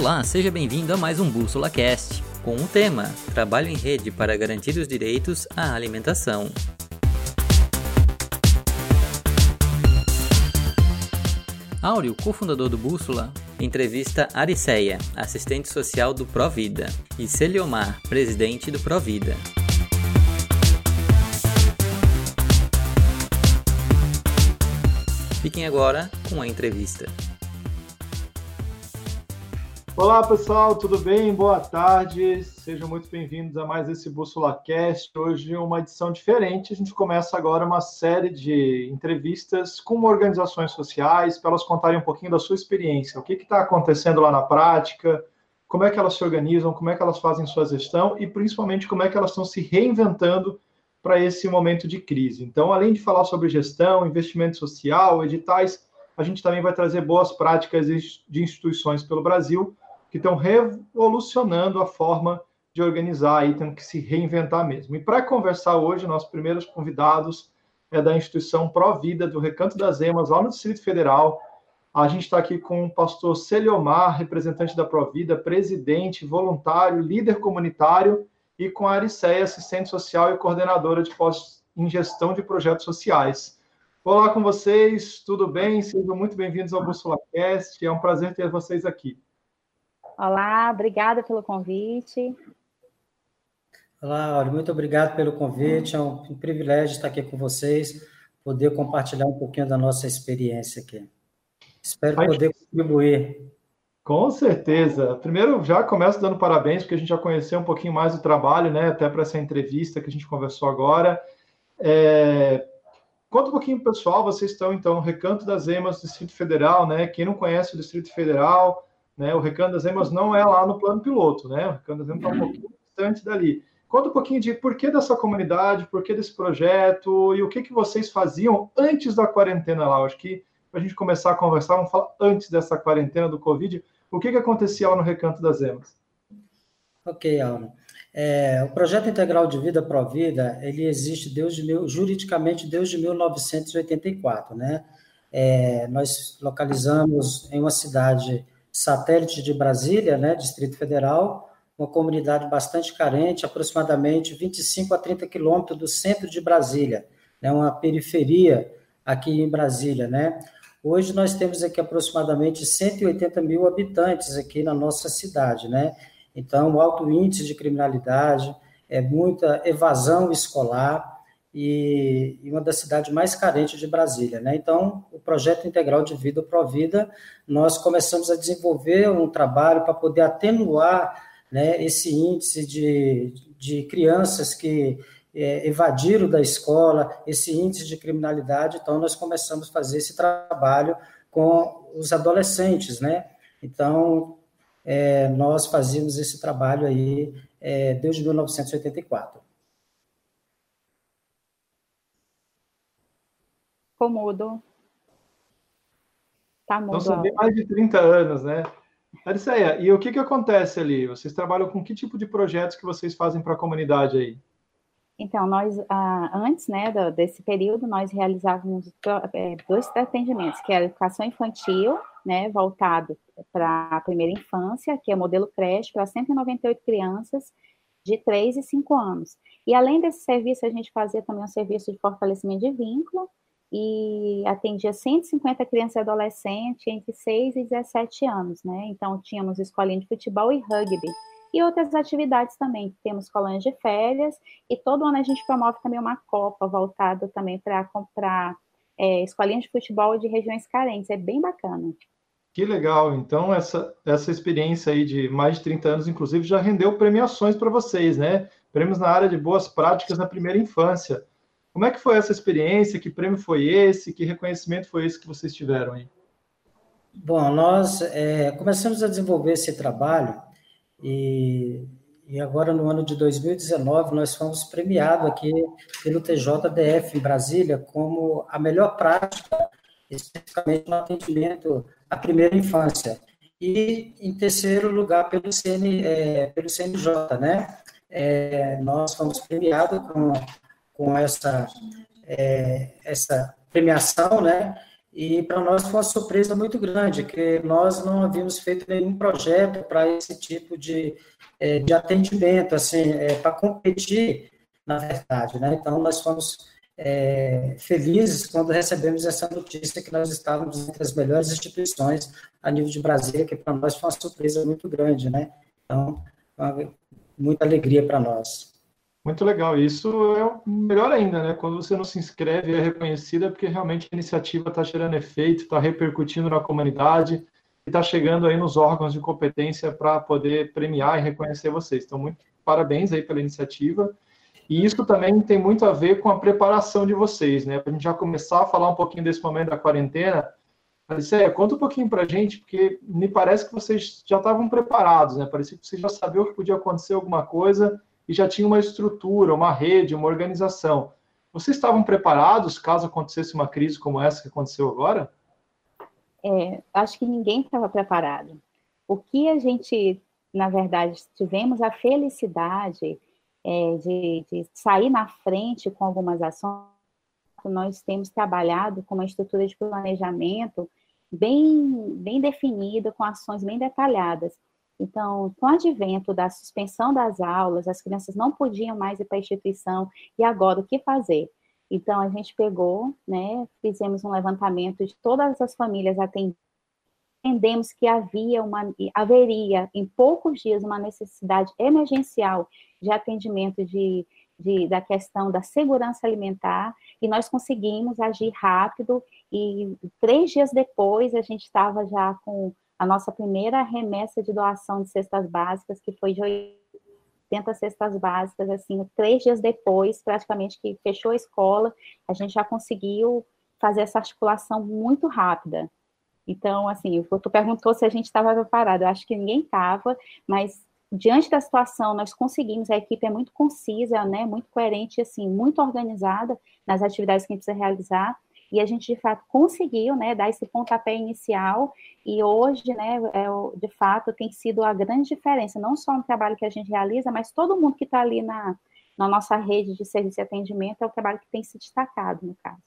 Olá, seja bem-vindo a mais um Bússola Cast, com o tema: Trabalho em rede para garantir os direitos à alimentação. Áureo, cofundador do Bússola, entrevista Ariceia, assistente social do Provida, e Celiomar, presidente do Provida. Fiquem agora com a entrevista. Olá pessoal, tudo bem? Boa tarde, sejam muito bem-vindos a mais esse Bússola Cast. Hoje uma edição diferente. A gente começa agora uma série de entrevistas com organizações sociais para elas contarem um pouquinho da sua experiência, o que está acontecendo lá na prática, como é que elas se organizam, como é que elas fazem sua gestão e principalmente como é que elas estão se reinventando para esse momento de crise. Então, além de falar sobre gestão, investimento social, editais, a gente também vai trazer boas práticas de instituições pelo Brasil que estão revolucionando a forma de organizar e tendo que se reinventar mesmo. E para conversar hoje, nossos primeiros convidados é da instituição Provida do Recanto das Emas, lá no Distrito Federal. A gente está aqui com o pastor Celiomar, representante da Provida, presidente, voluntário, líder comunitário, e com a Ariceia, assistente social e coordenadora de pós em gestão de projetos sociais. Olá com vocês, tudo bem? Sejam muito bem-vindos ao Bússola Cast. É um prazer ter vocês aqui. Olá, obrigada pelo convite. Olá, Auri, muito obrigado pelo convite. É um privilégio estar aqui com vocês, poder compartilhar um pouquinho da nossa experiência aqui. Espero poder contribuir. Com certeza. Primeiro, já começo dando parabéns, porque a gente já conheceu um pouquinho mais do trabalho, né? Até para essa entrevista que a gente conversou agora. É... Conta um pouquinho, pessoal. Vocês estão, então, no Recanto das Emas Distrito Federal, né? Quem não conhece o Distrito Federal, né? O Recanto das Emas não é lá no plano piloto, né? O Recanto das Emas está um pouquinho distante dali. Conta um pouquinho de por que dessa comunidade, por que desse projeto e o que, que vocês faziam antes da quarentena lá. acho que para a gente começar a conversar, vamos falar antes dessa quarentena do Covid, o que, que acontecia lá no Recanto das Emas? Ok, Alan. É, o projeto integral de vida Provida, ele existe desde mil, juridicamente desde 1984, né? É, nós localizamos em uma cidade satélite de Brasília, né, Distrito Federal, uma comunidade bastante carente, aproximadamente 25 a 30 quilômetros do centro de Brasília, né, uma periferia aqui em Brasília, né? Hoje nós temos aqui aproximadamente 180 mil habitantes aqui na nossa cidade, né? Então, alto índice de criminalidade, é muita evasão escolar, e, uma das cidades mais carentes de Brasília. Né? Então, o projeto integral de vida Provida, nós começamos a desenvolver um trabalho para poder atenuar né, esse índice de, de crianças que é, evadiram da escola, esse índice de criminalidade. Então, nós começamos a fazer esse trabalho com os adolescentes. Né? Então, é, nós fazíamos esse trabalho aí é, desde 1984. Ficou mudo. Tá mudo. São bem mais de 30 anos, né? Ariceia, e o que, que acontece ali? Vocês trabalham com que tipo de projetos que vocês fazem para a comunidade aí? Então, nós, ah, antes né, desse período, nós realizávamos é, dois atendimentos, que é a educação infantil, né, voltado para a primeira infância, que é o modelo creche, para 198 crianças de 3 e 5 anos. E além desse serviço, a gente fazia também um serviço de fortalecimento de vínculo, e atendia 150 crianças e adolescentes entre 6 e 17 anos, né? Então, tínhamos escolinha de futebol e rugby. E outras atividades também. Temos colônias de férias e todo ano a gente promove também uma Copa voltada também para comprar é, escolinhas de futebol de regiões carentes. É bem bacana. Que legal. Então, essa, essa experiência aí de mais de 30 anos, inclusive, já rendeu premiações para vocês, né? Prêmios na área de boas práticas na primeira infância. Como é que foi essa experiência? Que prêmio foi esse? Que reconhecimento foi esse que vocês tiveram aí? Bom, nós é, começamos a desenvolver esse trabalho e, e, agora no ano de 2019 nós fomos premiados aqui pelo TJDF em Brasília como a melhor prática, especificamente no atendimento à primeira infância. E em terceiro lugar pelo, CN, é, pelo CNJ, né? É, nós fomos premiados com com essa, é, essa premiação, né? E para nós foi uma surpresa muito grande, que nós não havíamos feito nenhum projeto para esse tipo de, é, de atendimento, assim, é, para competir, na verdade, né? Então, nós fomos é, felizes quando recebemos essa notícia que nós estávamos entre as melhores instituições a nível de Brasília, que para nós foi uma surpresa muito grande, né? Então, muita alegria para nós. Muito legal. Isso é melhor ainda, né? Quando você não se inscreve é reconhecida, é porque realmente a iniciativa está gerando efeito, está repercutindo na comunidade e está chegando aí nos órgãos de competência para poder premiar e reconhecer vocês. Então, muito parabéns aí pela iniciativa. E isso também tem muito a ver com a preparação de vocês, né? Para a gente já começar a falar um pouquinho desse momento da quarentena. Aliceia, conta um pouquinho para a gente, porque me parece que vocês já estavam preparados, né? Parecia que vocês já sabiam que podia acontecer alguma coisa e já tinha uma estrutura, uma rede, uma organização. Vocês estavam preparados caso acontecesse uma crise como essa que aconteceu agora? É, acho que ninguém estava preparado. O que a gente, na verdade, tivemos a felicidade é, de, de sair na frente com algumas ações. Nós temos trabalhado com uma estrutura de planejamento bem, bem definida, com ações bem detalhadas. Então, com o advento da suspensão das aulas, as crianças não podiam mais ir para a instituição, e agora o que fazer? Então, a gente pegou, né, fizemos um levantamento de todas as famílias atendidas, entendemos que havia uma, haveria em poucos dias uma necessidade emergencial de atendimento de, de, da questão da segurança alimentar, e nós conseguimos agir rápido, e três dias depois a gente estava já com a nossa primeira remessa de doação de cestas básicas, que foi de 80 cestas básicas, assim, três dias depois, praticamente que fechou a escola, a gente já conseguiu fazer essa articulação muito rápida. Então, assim, tu perguntou se a gente estava preparado, eu acho que ninguém estava, mas diante da situação, nós conseguimos, a equipe é muito concisa, né, muito coerente, assim, muito organizada nas atividades que a gente precisa realizar, e a gente, de fato, conseguiu, né, dar esse pontapé inicial, e hoje, né, é, de fato, tem sido a grande diferença, não só no trabalho que a gente realiza, mas todo mundo que está ali na, na nossa rede de serviço e atendimento é o trabalho que tem se destacado, no caso.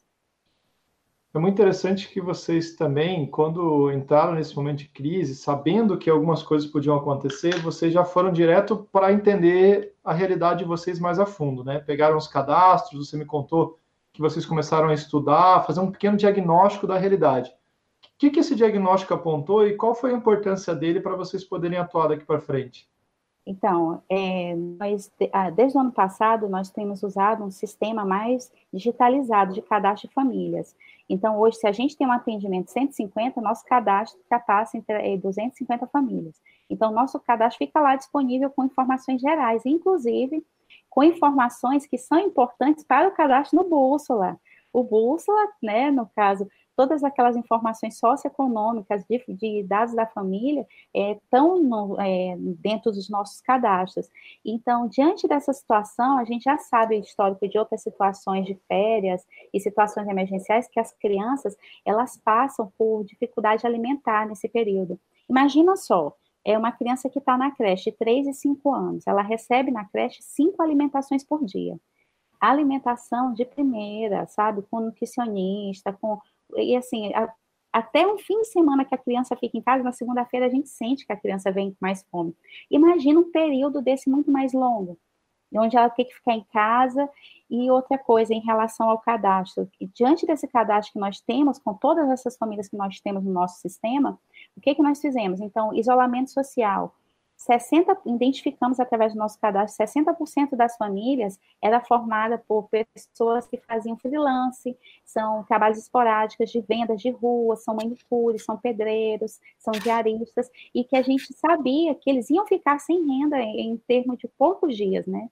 É muito interessante que vocês também, quando entraram nesse momento de crise, sabendo que algumas coisas podiam acontecer, vocês já foram direto para entender a realidade de vocês mais a fundo, né? Pegaram os cadastros, você me contou que vocês começaram a estudar, fazer um pequeno diagnóstico da realidade. O que, que esse diagnóstico apontou e qual foi a importância dele para vocês poderem atuar daqui para frente? Então, é, nós, ah, desde o ano passado, nós temos usado um sistema mais digitalizado de cadastro de famílias. Então, hoje, se a gente tem um atendimento 150, nosso cadastro passa entre 250 famílias. Então, nosso cadastro fica lá disponível com informações gerais, inclusive com informações que são importantes para o cadastro no Bússola. O Bússola, né, no caso, todas aquelas informações socioeconômicas de, de dados da família estão é, é, dentro dos nossos cadastros. Então, diante dessa situação, a gente já sabe o histórico de outras situações de férias e situações emergenciais que as crianças elas passam por dificuldade alimentar nesse período. Imagina só, é uma criança que está na creche de 3 e 5 anos. Ela recebe na creche cinco alimentações por dia. Alimentação de primeira, sabe? Com nutricionista, com. E assim, a, até um fim de semana que a criança fica em casa, na segunda-feira a gente sente que a criança vem com mais fome. Imagina um período desse muito mais longo onde ela tem que ficar em casa. E outra coisa, em relação ao cadastro, diante desse cadastro que nós temos, com todas essas famílias que nós temos no nosso sistema, o que, que nós fizemos? Então, isolamento social. 60, identificamos através do nosso cadastro, 60% das famílias era formada por pessoas que faziam freelance, são trabalhos esporádicos de vendas de rua, são manicures, são pedreiros, são diaristas, e que a gente sabia que eles iam ficar sem renda em, em termos de poucos dias, né?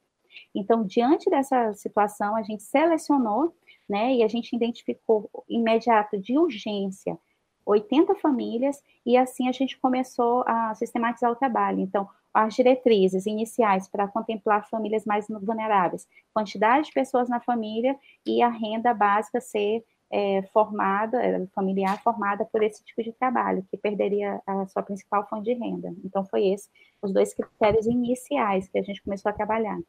Então, diante dessa situação, a gente selecionou, né, e a gente identificou imediato de urgência 80 famílias, e assim a gente começou a sistematizar o trabalho. Então, as diretrizes iniciais para contemplar famílias mais vulneráveis, quantidade de pessoas na família e a renda básica ser é, formada, é, familiar formada por esse tipo de trabalho, que perderia a sua principal fonte de renda. Então, foi esse os dois critérios iniciais que a gente começou a trabalhar.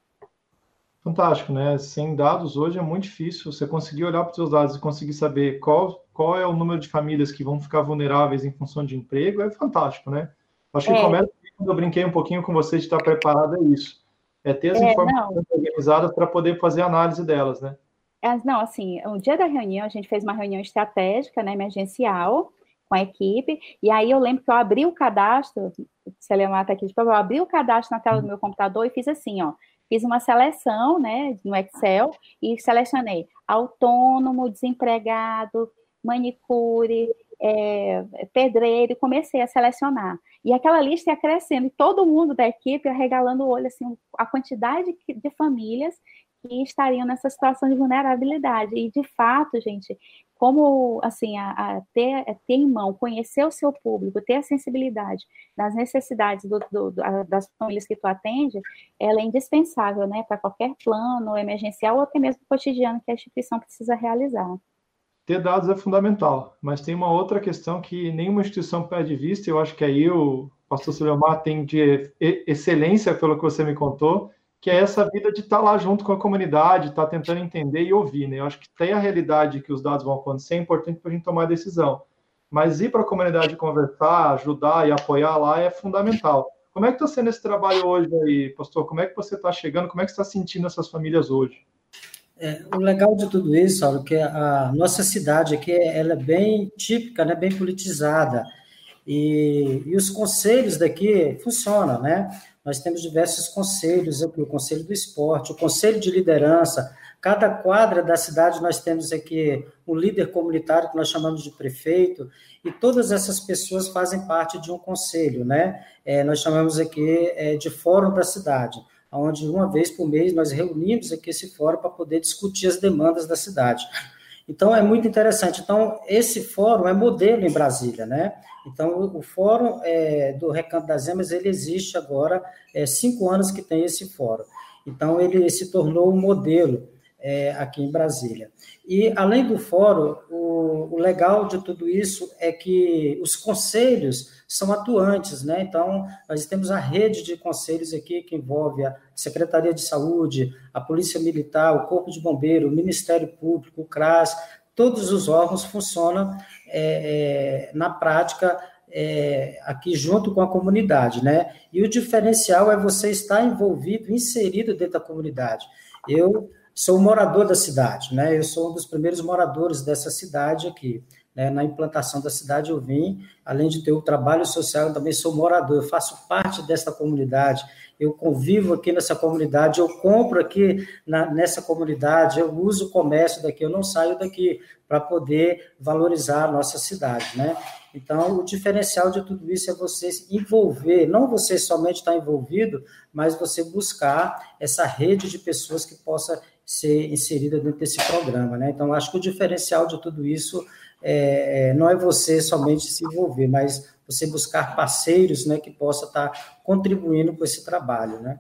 Fantástico, né? Sem dados hoje é muito difícil você conseguir olhar para os seus dados e conseguir saber qual, qual é o número de famílias que vão ficar vulneráveis em função de emprego, é fantástico, né? Acho que é. começa quando eu brinquei um pouquinho com você de estar preparado, é isso. É ter as é, informações não. organizadas para poder fazer análise delas, né? É, não, assim, o dia da reunião, a gente fez uma reunião estratégica, né, emergencial, com a equipe, e aí eu lembro que eu abri o cadastro, se ele mata aqui, eu abri o cadastro na tela do meu computador e fiz assim, ó, fiz uma seleção, né, no Excel, e selecionei autônomo, desempregado, manicure, é, pedreiro, comecei a selecionar. E aquela lista ia crescendo, e todo mundo da equipe ia regalando o olho, assim, a quantidade de famílias que estariam nessa situação de vulnerabilidade. E, de fato, gente, como, assim, a, a ter, ter em mão, conhecer o seu público, ter a sensibilidade das necessidades do, do, das famílias que tu atende, ela é indispensável, né, para qualquer plano emergencial ou até mesmo cotidiano que a instituição precisa realizar. Ter dados é fundamental, mas tem uma outra questão que nenhuma instituição perde vista, eu acho que aí o pastor Suleomar tem de excelência pelo que você me contou, que é essa vida de estar tá lá junto com a comunidade, estar tá tentando entender e ouvir, né? Eu acho que tem a realidade que os dados vão acontecer, é importante para a gente tomar decisão. Mas ir para a comunidade conversar, ajudar e apoiar lá é fundamental. Como é que está sendo esse trabalho hoje aí, pastor? Como é que você está chegando? Como é que está sentindo essas famílias hoje? É, o legal de tudo isso, Saulo, que a nossa cidade aqui ela é bem típica, né, bem politizada. E, e os conselhos daqui funcionam, né? Nós temos diversos conselhos aqui, o Conselho do Esporte, o Conselho de Liderança. Cada quadra da cidade nós temos aqui um líder comunitário que nós chamamos de prefeito, e todas essas pessoas fazem parte de um conselho, né? É, nós chamamos aqui é, de Fórum da Cidade, onde uma vez por mês nós reunimos aqui esse fórum para poder discutir as demandas da cidade. Então, é muito interessante. Então, esse fórum é modelo em Brasília, né? Então, o, fórum é, do Recanto das Emas, ele existe agora, é, cinco anos que tem esse fórum. Então, ele se tornou um modelo é, aqui em Brasília. E, além do fórum, o, o, legal de tudo isso é que os conselhos são atuantes, né? Então, nós temos a rede de conselhos aqui que envolve a Secretaria de Saúde, a Polícia Militar, o Corpo de Bombeiro, o Ministério Público, o CRAS, todos os órgãos funcionam é, é, na prática é, aqui junto com a comunidade, né? E o diferencial é você estar envolvido, inserido dentro da comunidade. Eu sou morador da cidade, né? Eu sou um dos primeiros moradores dessa cidade aqui. Né? Na implantação da cidade eu vim, além de ter o trabalho social, eu também sou morador, eu faço parte dessa comunidade, eu convivo aqui nessa comunidade, eu compro aqui na, nessa comunidade, eu uso o comércio daqui, eu não saio daqui para poder valorizar a nossa cidade, né? Então, o diferencial de tudo isso é você se envolver, não você somente estar envolvido, mas você buscar essa rede de pessoas que possa ser inserida dentro desse programa, né? Então, acho que o diferencial de tudo isso é, é, não é você somente se envolver, mas você buscar parceiros, né, que possa estar contribuindo com esse trabalho, né?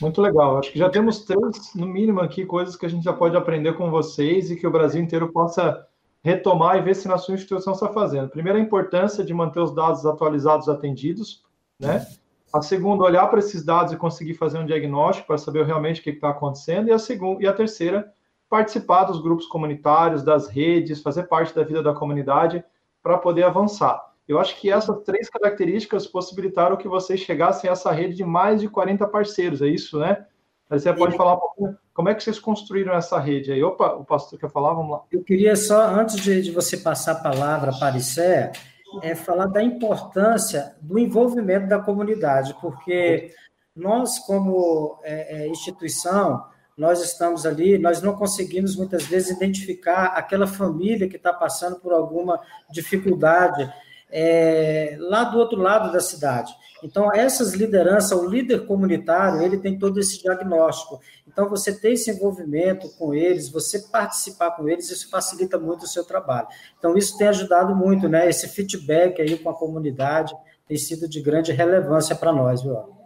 Muito legal. Acho que já temos três, no mínimo, aqui, coisas que a gente já pode aprender com vocês e que o Brasil inteiro possa retomar e ver se na sua instituição está fazendo. Primeiro, a importância de manter os dados atualizados atendidos, né? A segunda, olhar para esses dados e conseguir fazer um diagnóstico para saber realmente o que está acontecendo. E a, segunda, e a terceira, participar dos grupos comunitários, das redes, fazer parte da vida da comunidade para poder avançar. Eu acho que essas três características possibilitaram que vocês chegassem a essa rede de mais de 40 parceiros, é isso, né? Você pode falar um pouquinho como é que vocês construíram essa rede aí? Opa, o pastor quer falar? Vamos lá. Eu queria só, antes de, de você passar a palavra para Issé, é falar da importância do envolvimento da comunidade, porque nós, como é, é, instituição, nós estamos ali, nós não conseguimos muitas vezes identificar aquela família que está passando por alguma dificuldade é, lá do outro lado da cidade. Então, essas lideranças, o líder comunitário, ele tem todo esse diagnóstico. Então, você ter esse envolvimento com eles, você participar com eles, isso facilita muito o seu trabalho. Então, isso tem ajudado muito, né? Esse feedback aí com a comunidade tem sido de grande relevância para nós, viu?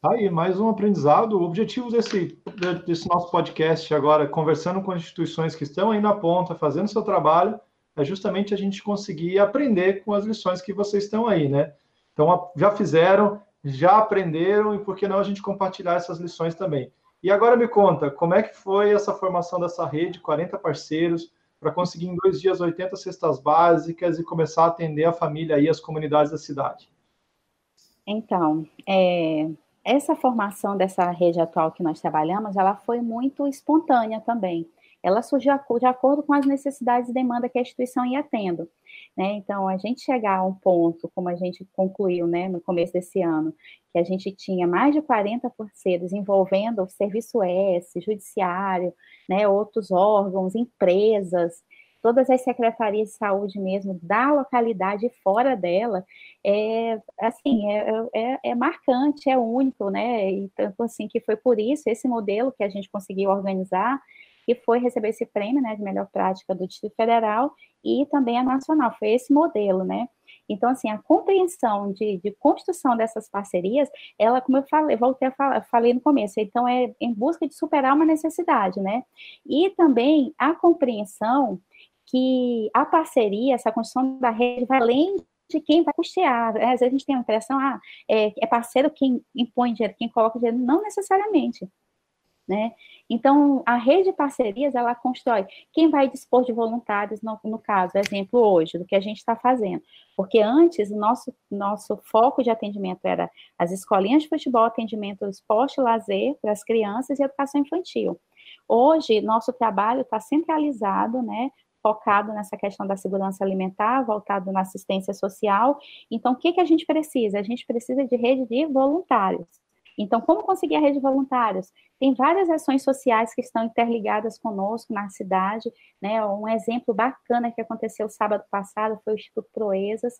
Tá aí, mais um aprendizado. O objetivo desse, desse nosso podcast agora, conversando com instituições que estão aí na ponta, fazendo seu trabalho, é justamente a gente conseguir aprender com as lições que vocês estão aí, né? Então, já fizeram, já aprenderam, e por que não a gente compartilhar essas lições também? E agora me conta, como é que foi essa formação dessa rede, 40 parceiros, para conseguir em dois dias 80 cestas básicas e começar a atender a família e as comunidades da cidade? Então, é, essa formação dessa rede atual que nós trabalhamos, ela foi muito espontânea também. Ela surgiu de acordo com as necessidades e demanda que a instituição ia tendo. Né? Então, a gente chegar a um ponto, como a gente concluiu né, no começo desse ano, que a gente tinha mais de 40 parceiros envolvendo o Serviço S, Judiciário, né, outros órgãos, empresas, todas as secretarias de saúde mesmo da localidade e fora dela, é assim, é, é, é, marcante, é único, né? E tanto assim que foi por isso esse modelo que a gente conseguiu organizar que foi receber esse prêmio, né, de melhor prática do Distrito Federal e também a nacional, foi esse modelo, né? Então, assim, a compreensão de, de construção dessas parcerias, ela, como eu falei, voltei a falar, falei no começo, então é em busca de superar uma necessidade, né? E também a compreensão que a parceria, essa construção da rede vai além de quem vai custear. Às vezes a gente tem a impressão, ah, é, é parceiro quem impõe dinheiro, quem coloca dinheiro. Não necessariamente né? Então, a rede de parcerias, ela constrói quem vai dispor de voluntários, no, no caso, exemplo hoje, do que a gente está fazendo. Porque antes, o nosso, nosso foco de atendimento era as escolinhas de futebol, atendimento esporte, lazer para as crianças e educação infantil. Hoje, nosso trabalho está centralizado, né, focado nessa questão da segurança alimentar, voltado na assistência social. Então, o que, que a gente precisa? A gente precisa de rede de voluntários. Então, como conseguir a rede de voluntários? Tem várias ações sociais que estão interligadas conosco na cidade, né? Um exemplo bacana que aconteceu sábado passado foi o Instituto Proezas,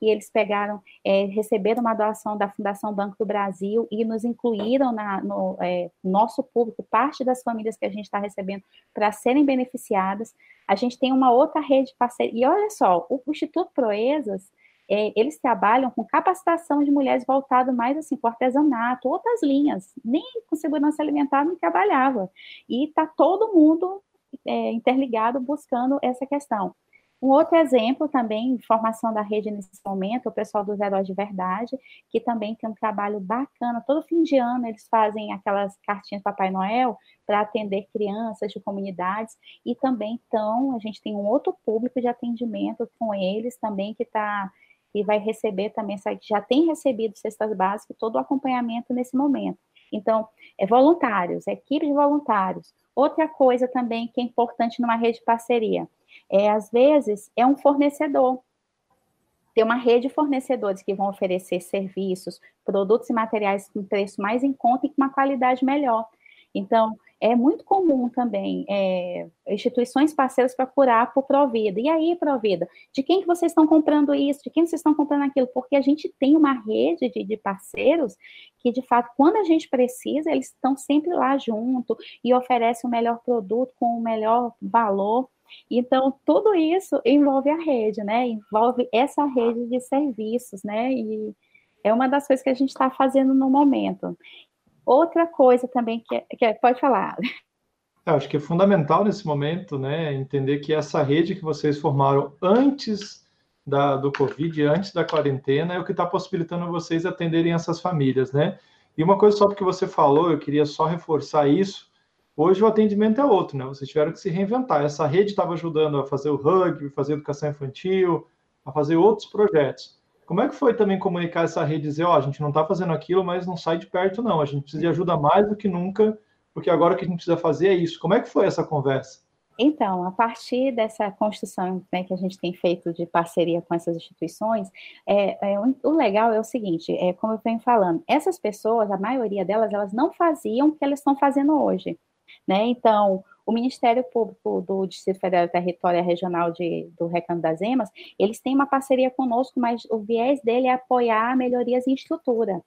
que eles pegaram, é, receberam uma doação da Fundação Banco do Brasil e nos incluíram na, no é, nosso público, parte das famílias que a gente está recebendo, para serem beneficiadas. A gente tem uma outra rede de parceria. E olha só, o Instituto Proezas é, eles trabalham com capacitação de mulheres voltado mais assim para artesanato, outras linhas, nem com segurança alimentar não trabalhava. E está todo mundo é, interligado buscando essa questão. Um outro exemplo também, formação da rede nesse momento, o pessoal dos Heróis de Verdade, que também tem um trabalho bacana. Todo fim de ano eles fazem aquelas cartinhas Papai Noel para atender crianças de comunidades e também então a gente tem um outro público de atendimento com eles também que está e vai receber também, já tem recebido cestas básicas, todo o acompanhamento nesse momento. Então, é voluntários, é equipe de voluntários. Outra coisa também que é importante numa rede de parceria, é às vezes é um fornecedor. Tem uma rede de fornecedores que vão oferecer serviços, produtos e materiais com preço mais em conta e com uma qualidade melhor. Então, é muito comum também é, instituições parceiras procurar por Provida. E aí, Provida, de quem que vocês estão comprando isso? De quem vocês estão comprando aquilo? Porque a gente tem uma rede de, de parceiros que, de fato, quando a gente precisa, eles estão sempre lá junto e oferecem o melhor produto com o melhor valor. Então, tudo isso envolve a rede, né? Envolve essa rede de serviços, né? E é uma das coisas que a gente está fazendo no momento. Outra coisa também que, é, que é, pode falar. Eu acho que é fundamental nesse momento, né, entender que essa rede que vocês formaram antes da, do Covid, antes da quarentena, é o que está possibilitando vocês atenderem essas famílias, né? E uma coisa só porque você falou, eu queria só reforçar isso. Hoje o atendimento é outro, né? Vocês tiveram que se reinventar. Essa rede estava ajudando a fazer o rugby, fazer educação infantil, a fazer outros projetos. Como é que foi também comunicar essa rede, dizer, ó, oh, a gente não está fazendo aquilo, mas não sai de perto, não. A gente precisa de ajuda mais do que nunca, porque agora o que a gente precisa fazer é isso. Como é que foi essa conversa? Então, a partir dessa construção né, que a gente tem feito de parceria com essas instituições, é, é o legal é o seguinte, é, como eu venho falando, essas pessoas, a maioria delas, elas não faziam o que elas estão fazendo hoje. Né? Então, o Ministério Público do Distrito Federal Território Regional de, do Recanto das Emas, eles têm uma parceria conosco, mas o viés dele é apoiar melhorias em estrutura.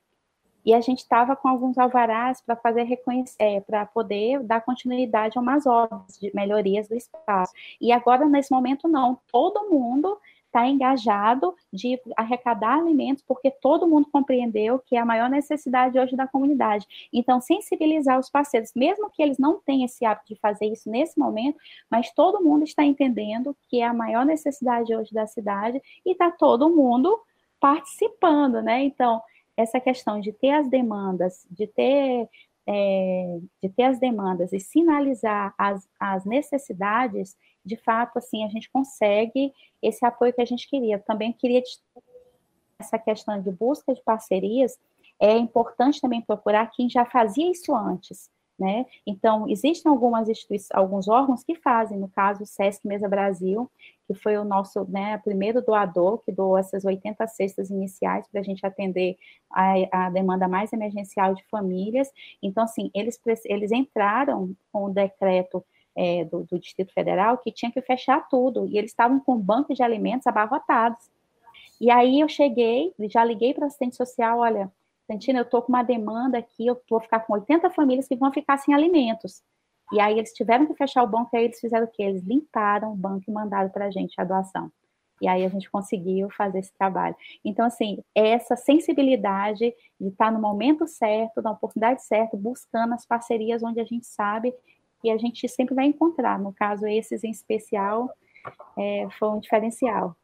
E a gente estava com alguns alvarás para fazer reconhecer, é, para poder dar continuidade a umas obras de melhorias do espaço. E agora, nesse momento, não. Todo mundo está engajado de arrecadar alimentos, porque todo mundo compreendeu que é a maior necessidade hoje da comunidade. Então, sensibilizar os parceiros, mesmo que eles não tenham esse hábito de fazer isso nesse momento, mas todo mundo está entendendo que é a maior necessidade hoje da cidade e está todo mundo participando, né? Então, essa questão de ter as demandas, de ter é, de ter as demandas e sinalizar as, as necessidades, de fato, assim, a gente consegue esse apoio que a gente queria. Também queria essa questão de busca de parcerias, é importante também procurar quem já fazia isso antes, né? Então, existem algumas alguns órgãos que fazem, no caso, o SESC Mesa Brasil, que foi o nosso né, primeiro doador, que doou essas 80 cestas iniciais para a gente atender a, a, demanda mais emergencial de famílias. Então, assim, eles, eles entraram com o decreto é, do, do Distrito Federal que tinha que fechar tudo, e eles estavam com banco de alimentos abarrotados. E aí eu cheguei, já liguei para a assistente social, olha, Santina, eu estou com uma demanda aqui, eu vou ficar com 80 famílias que vão ficar sem alimentos. E aí eles tiveram que fechar o banco, e aí eles fizeram o quê? Eles limparam o banco e mandaram para a gente a doação. E aí a gente conseguiu fazer esse trabalho. Então, assim, essa sensibilidade de estar no momento certo, na oportunidade certa, buscando as parcerias onde a gente sabe que a gente sempre vai encontrar. No caso, esses em especial, é, foi um diferencial.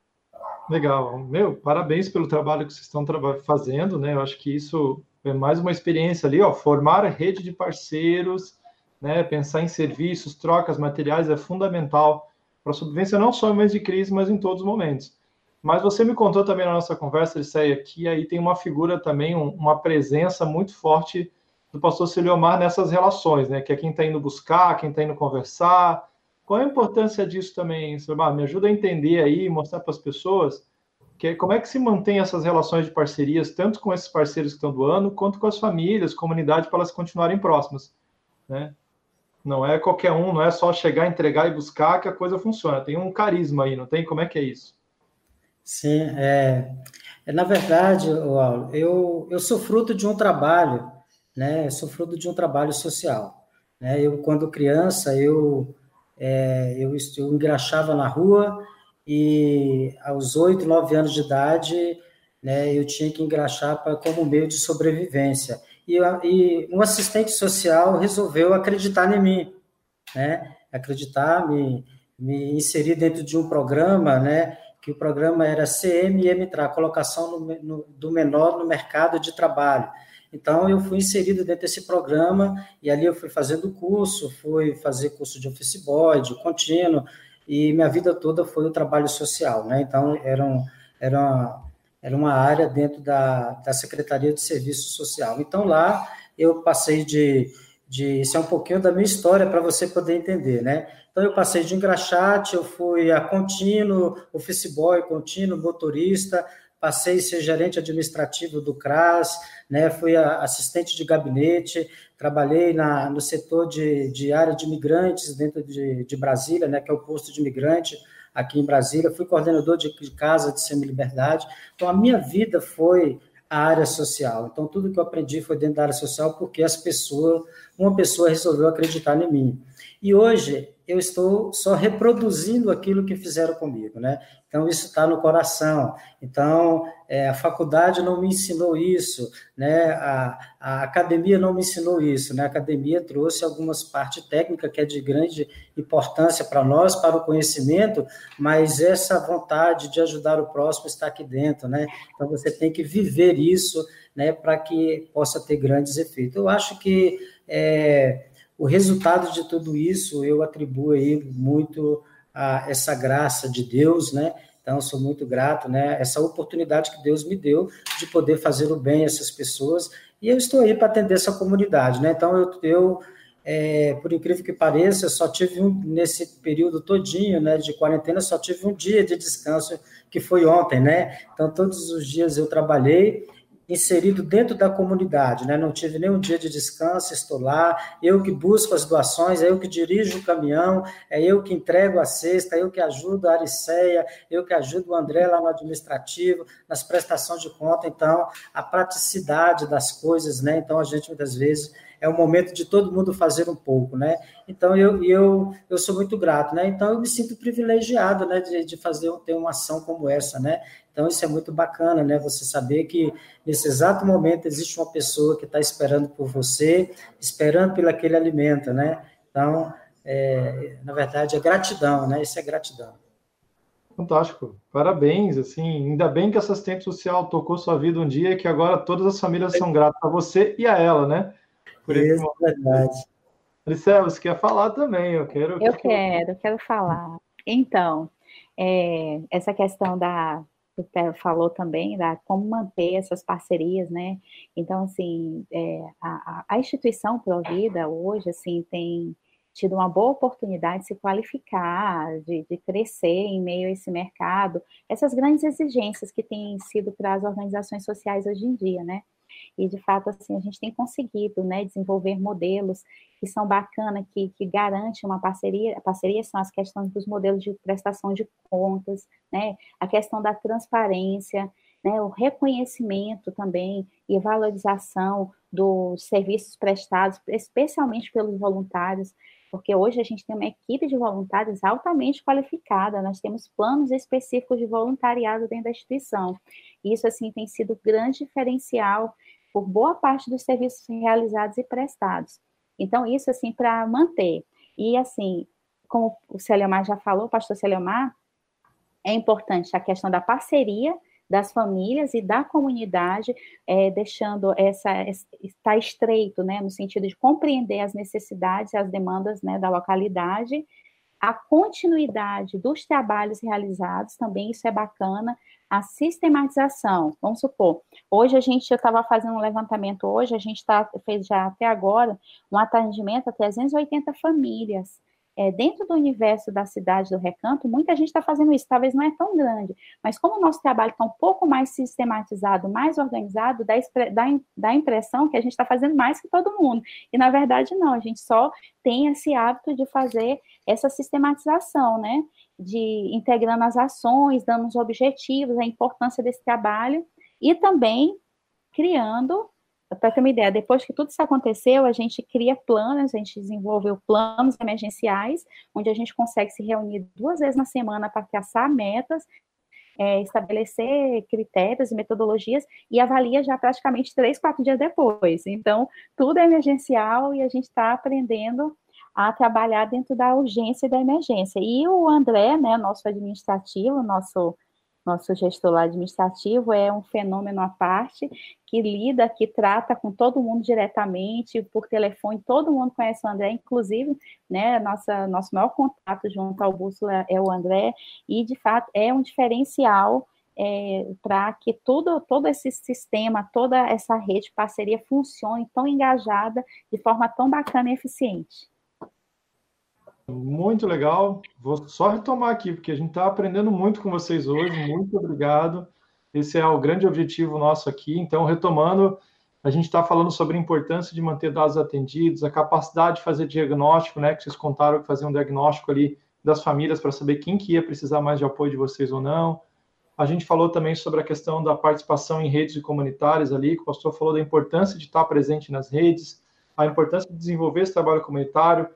Legal. Meu, parabéns pelo trabalho que vocês estão fazendo, né? Eu acho que isso é mais uma experiência ali, ó, formar a rede de parceiros, né? Pensar em serviços, trocas, materiais é fundamental para a sobrevivência não só em momentos de crise, mas em todos os momentos. Mas você me contou também na nossa conversa, Lisséia, que aí tem uma figura também, uma presença muito forte do pastor Celiomar nessas relações, né? Que é quem está indo buscar, quem está indo conversar, qual é a importância disso também, Silmar? Me ajuda a entender aí, mostrar para as pessoas que, como é que se mantém essas relações de parcerias, tanto com esses parceiros que estão doando, quanto com as famílias, comunidade, para elas continuarem próximas. Né? Não é qualquer um, não é só chegar, entregar e buscar que a coisa funciona. Tem um carisma aí, não tem? Como é que é isso? Sim, é, é na verdade, Paulo, eu, eu sou fruto de um trabalho, né? Sou fruto de um trabalho social. Né? Eu, quando criança, eu é, eu, eu engraxava na rua e aos oito, nove anos de idade, né, eu tinha que engraxar pra, como meio de sobrevivência. E, e, um assistente social resolveu acreditar em mim, né, acreditar, me, me inserir dentro de um programa, né, que o programa era CMMTRA, Colocação no, no, do Menor no Mercado de Trabalho. Então, eu fui inserido dentro desse programa e ali eu fui fazendo curso, fui fazer curso de office boy, de contínuo, e minha vida toda foi o trabalho social, né? Então, era, um, era, uma, era uma área dentro da, da Secretaria de Serviço Social. Então, lá eu passei de, de... Isso é um pouquinho da minha história para você poder entender, né? Então, eu passei de engraxate, eu fui a contínuo, office boy, contínuo, motorista, passei a ser gerente administrativo do CRAS, né, fui assistente de gabinete, trabalhei na, no setor de, de área de imigrantes dentro de, de Brasília, né, que é o posto de imigrante aqui em Brasília, fui coordenador de, de casa de semi-liberdade, então a minha vida foi a área social, então tudo que eu aprendi foi dentro da área social porque as pessoas, uma pessoa resolveu acreditar em mim. E hoje eu estou só reproduzindo aquilo que fizeram comigo, né? Então, isso está no coração. Então, é, a faculdade não me ensinou isso, né? A, a, academia não me ensinou isso, né? A academia trouxe algumas partes técnicas que é de grande importância para nós, para o conhecimento, mas essa vontade de ajudar o próximo está aqui dentro, né? Então, você tem que viver isso, né? Para que possa ter grandes efeitos. Eu acho que... É, o resultado de tudo isso eu atribuo aí muito a essa graça de Deus, né? Então, sou muito grato, né? Essa oportunidade que Deus me deu de poder fazer o bem a essas pessoas. E eu estou aí para atender essa comunidade, né? Então, eu, eu é, por incrível que pareça, só tive um, nesse período todinho, né, de quarentena, só tive um dia de descanso, que foi ontem, né? Então, todos os dias eu trabalhei inserido dentro da comunidade, né? Não tive nenhum dia de descanso, estou lá, eu que busco as doações, é eu que dirijo o caminhão, é eu que entrego a cesta, é eu que ajudo a Ariceia, eu que ajudo o André lá no administrativo, nas prestações de conta, então, a praticidade das coisas, né? Então, a gente muitas vezes é o momento de todo mundo fazer um pouco, né? Então eu eu, eu sou muito grato, né? Então eu me sinto privilegiado, né, de, de fazer ter uma ação como essa, né? Então isso é muito bacana, né? Você saber que nesse exato momento existe uma pessoa que está esperando por você, esperando pelo aquele alimento, né? Então, é, na verdade, é gratidão, né? Isso é gratidão. Fantástico, parabéns, assim, ainda bem que essa assistente social tocou sua vida um dia, que agora todas as famílias são gratas a você e a ela, né? Por Isso, é verdade. Maricela, você quer falar também, eu quero. Eu quero, quero falar. Então, é, essa questão da você falou também da como manter essas parcerias, né? Então, assim, é, a, a instituição Provida hoje, assim, tem tido uma boa oportunidade de se qualificar, de, de, crescer em meio a esse mercado, essas grandes exigências que têm sido para as organizações sociais hoje em dia, né? E, de fato, assim, a gente tem conseguido, né, desenvolver modelos que são bacanas, que, que garantem uma parceria. A parceria são as questões dos modelos de prestação de contas, né, a questão da transparência, né, o reconhecimento também e valorização dos serviços prestados, especialmente pelos voluntários, porque hoje a gente tem uma equipe de voluntários altamente qualificada, nós temos planos específicos de voluntariado dentro da instituição. Isso, assim, tem sido grande diferencial por boa parte dos serviços realizados e prestados. Então, isso, assim, para manter. E, assim, como o Celiomar já falou, o pastor Celiomar, é importante a questão da parceria das famílias e da comunidade, é, deixando essa está estreito, né, no sentido de compreender as necessidades e as demandas, né, da localidade, a continuidade dos trabalhos realizados, também isso é bacana, a sistematização, vamos supor, hoje a gente, eu estava fazendo um levantamento hoje, a gente tá, fez já até agora um atendimento a 380 famílias, é, dentro do universo da cidade do Recanto, muita gente está fazendo isso, talvez não é tão grande, mas como o nosso trabalho está um pouco mais sistematizado, mais organizado, dá, dá, dá a impressão que a gente está fazendo mais que todo mundo. E na verdade não, a gente só tem esse hábito de fazer essa sistematização, né? De integrando as ações, dando os objetivos, a importância desse trabalho e também criando para ter uma ideia, depois que tudo isso aconteceu, a gente cria planos, a gente desenvolveu planos emergenciais, onde a gente consegue se reunir duas vezes na semana para traçar metas, é, estabelecer critérios e metodologias e avalia já praticamente três, quatro dias depois. Então, tudo é emergencial e a gente está aprendendo a trabalhar dentro da urgência e da emergência. E o André, né, nosso administrativo, nosso nosso gestor administrativo é um fenômeno à parte, que lida, que trata com todo mundo diretamente, por telefone, todo mundo conhece o André, inclusive, né, nossa, nosso maior contato junto ao Bússola é o André, e de fato é um diferencial é, para que tudo, todo esse sistema, toda essa rede de parceria funcione tão engajada, de forma tão bacana e eficiente. Muito legal. Vou só retomar aqui, porque a gente está aprendendo muito com vocês hoje. Muito obrigado. Esse é o grande objetivo nosso aqui. Então, retomando, a gente está falando sobre a importância de manter dados atendidos, a capacidade de fazer diagnóstico, né? Que vocês contaram que fazer um diagnóstico ali das famílias para saber quem que ia precisar mais de apoio de vocês ou não. A gente falou também sobre a questão da participação em redes comunitárias ali, que o pastor falou da importância de estar presente nas redes, a importância de desenvolver esse trabalho comunitário,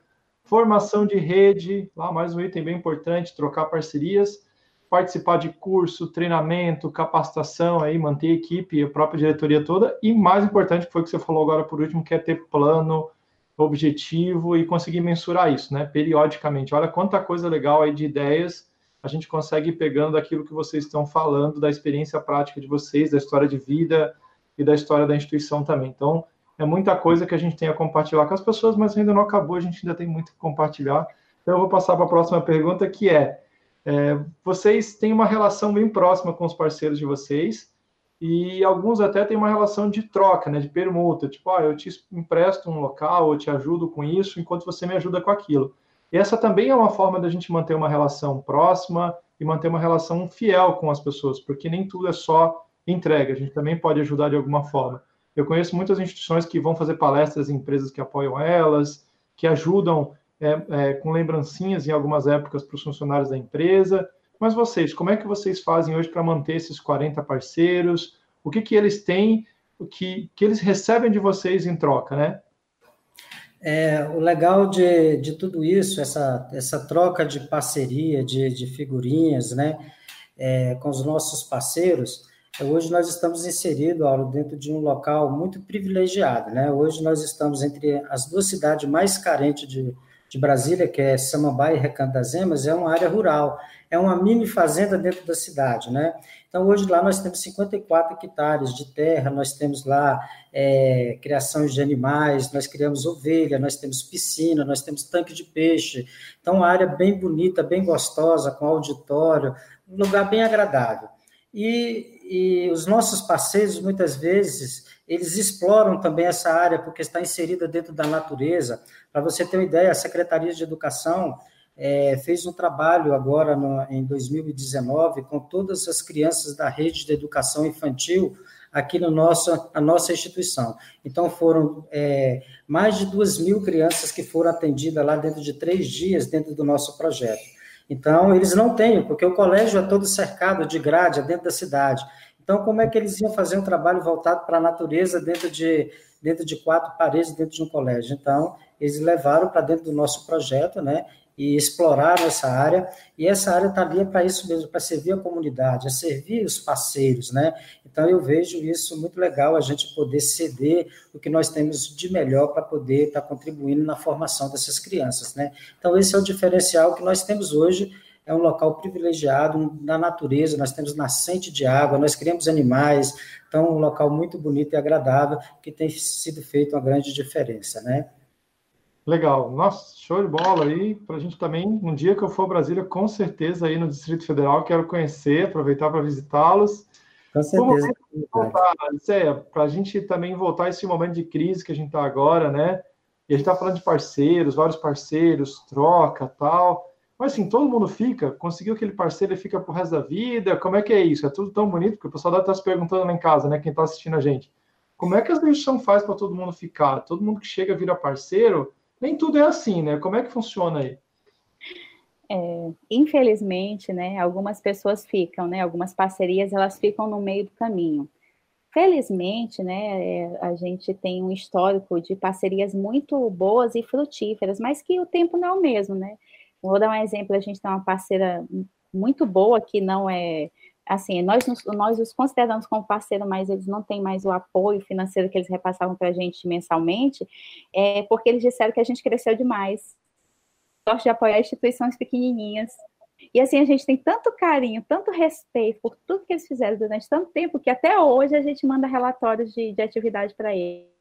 formação de rede, lá mais um item bem importante, trocar parcerias, participar de curso, treinamento, capacitação, aí manter a equipe, a própria diretoria toda, e mais importante, foi o que você falou agora por último, que é ter plano, objetivo e conseguir mensurar isso, né, periodicamente. Olha quanta coisa legal aí de ideias a gente consegue ir pegando daquilo que vocês estão falando, da experiência prática de vocês, da história de vida e da história da instituição também. Então, é muita coisa que a gente tem a compartilhar com as pessoas, mas ainda não acabou, a gente ainda tem muito que compartilhar. Então, eu vou passar para a próxima pergunta, que é, é, vocês têm uma relação bem próxima com os parceiros de vocês, e alguns até têm uma relação de troca, né, de permuta, tipo, ah, eu te empresto um local, eu te ajudo com isso, enquanto você me ajuda com aquilo. E essa também é uma forma da gente manter uma relação próxima e manter uma relação fiel com as pessoas, porque nem tudo é só entrega, a gente também pode ajudar de alguma forma. Eu conheço muitas instituições que vão fazer palestras em empresas que apoiam elas, que ajudam é, é, com lembrancinhas em algumas épocas para os funcionários da empresa. Mas vocês, como é que vocês fazem hoje para manter esses 40 parceiros? O que, que eles têm, o que, que eles recebem de vocês em troca, né? É, o legal de, de tudo isso, essa, essa troca de parceria, de, de figurinhas, né, é, com os nossos parceiros, Hoje nós estamos inseridos, Auro, dentro de um local muito privilegiado, né? Hoje nós estamos entre as duas cidades mais carentes de, de Brasília, que é Samambaia e Recanto das Emas, é uma área rural, é uma mini fazenda dentro da cidade, né? Então, hoje lá nós temos 54 hectares de terra, nós temos lá é, criação de animais, nós criamos ovelha, nós temos piscina, nós temos tanque de peixe. Então, uma área bem bonita, bem gostosa, com auditório, um lugar bem agradável. E, e os nossos parceiros, muitas vezes, eles exploram também essa área porque está inserida dentro da natureza. Para você ter uma ideia, a Secretaria de Educação é, fez um trabalho agora no, em 2019 com todas as crianças da rede de educação infantil aqui no nosso, na nossa instituição. Então, foram é, mais de duas mil crianças que foram atendidas lá dentro de três dias, dentro do nosso projeto. Então, eles não têm, porque o colégio é todo cercado de grade, é dentro da cidade. Então, como é que eles iam fazer um trabalho voltado para a natureza dentro de, dentro de quatro paredes, dentro de um colégio? Então, eles levaram para dentro do nosso projeto, né? E exploraram essa área, e essa área está ali para isso mesmo, para servir a comunidade, a servir os parceiros, né? Então eu vejo isso muito legal, a gente poder ceder o que nós temos de melhor para poder estar tá contribuindo na formação dessas crianças, né? Então esse é o diferencial que nós temos hoje, é um local privilegiado da natureza, nós temos nascente de água, nós criamos animais, então um local muito bonito e agradável, que tem sido feito uma grande diferença, né? Legal. Nossa, show de bola aí. Para a gente também, um dia que eu for a Brasília, com certeza aí no Distrito Federal, quero conhecer, aproveitar para visitá-los. Com certeza. Para a gente também voltar a esse momento de crise que a gente está agora, né? E a gente está falando de parceiros, vários parceiros, troca, tal. Mas assim, todo mundo fica, conseguiu aquele parceiro e fica pro resto da vida. Como é que é isso? É tudo tão bonito, porque o pessoal deve estar tá se perguntando lá em casa, né? Quem está assistindo a gente. Como é que a instituição faz para todo mundo ficar? Todo mundo que chega vira parceiro nem tudo é assim, né? Como é que funciona aí? É, infelizmente, né, algumas pessoas ficam, né, algumas parcerias elas ficam no meio do caminho. Felizmente, né, é, a gente tem um histórico de parcerias muito boas e frutíferas, mas que o tempo não é o mesmo, né? Vou dar um exemplo, a gente tem uma parceira muito boa que não é assim, nós, nós os consideramos como parceiro, mas eles não têm mais o apoio financeiro que eles repassavam para a gente mensalmente, é porque eles disseram que a gente cresceu demais. Gosto de apoiar instituições pequenininhas. E assim, a gente tem tanto carinho, tanto respeito por tudo que eles fizeram durante tanto tempo, que até hoje a gente manda relatórios de, de atividade para eles.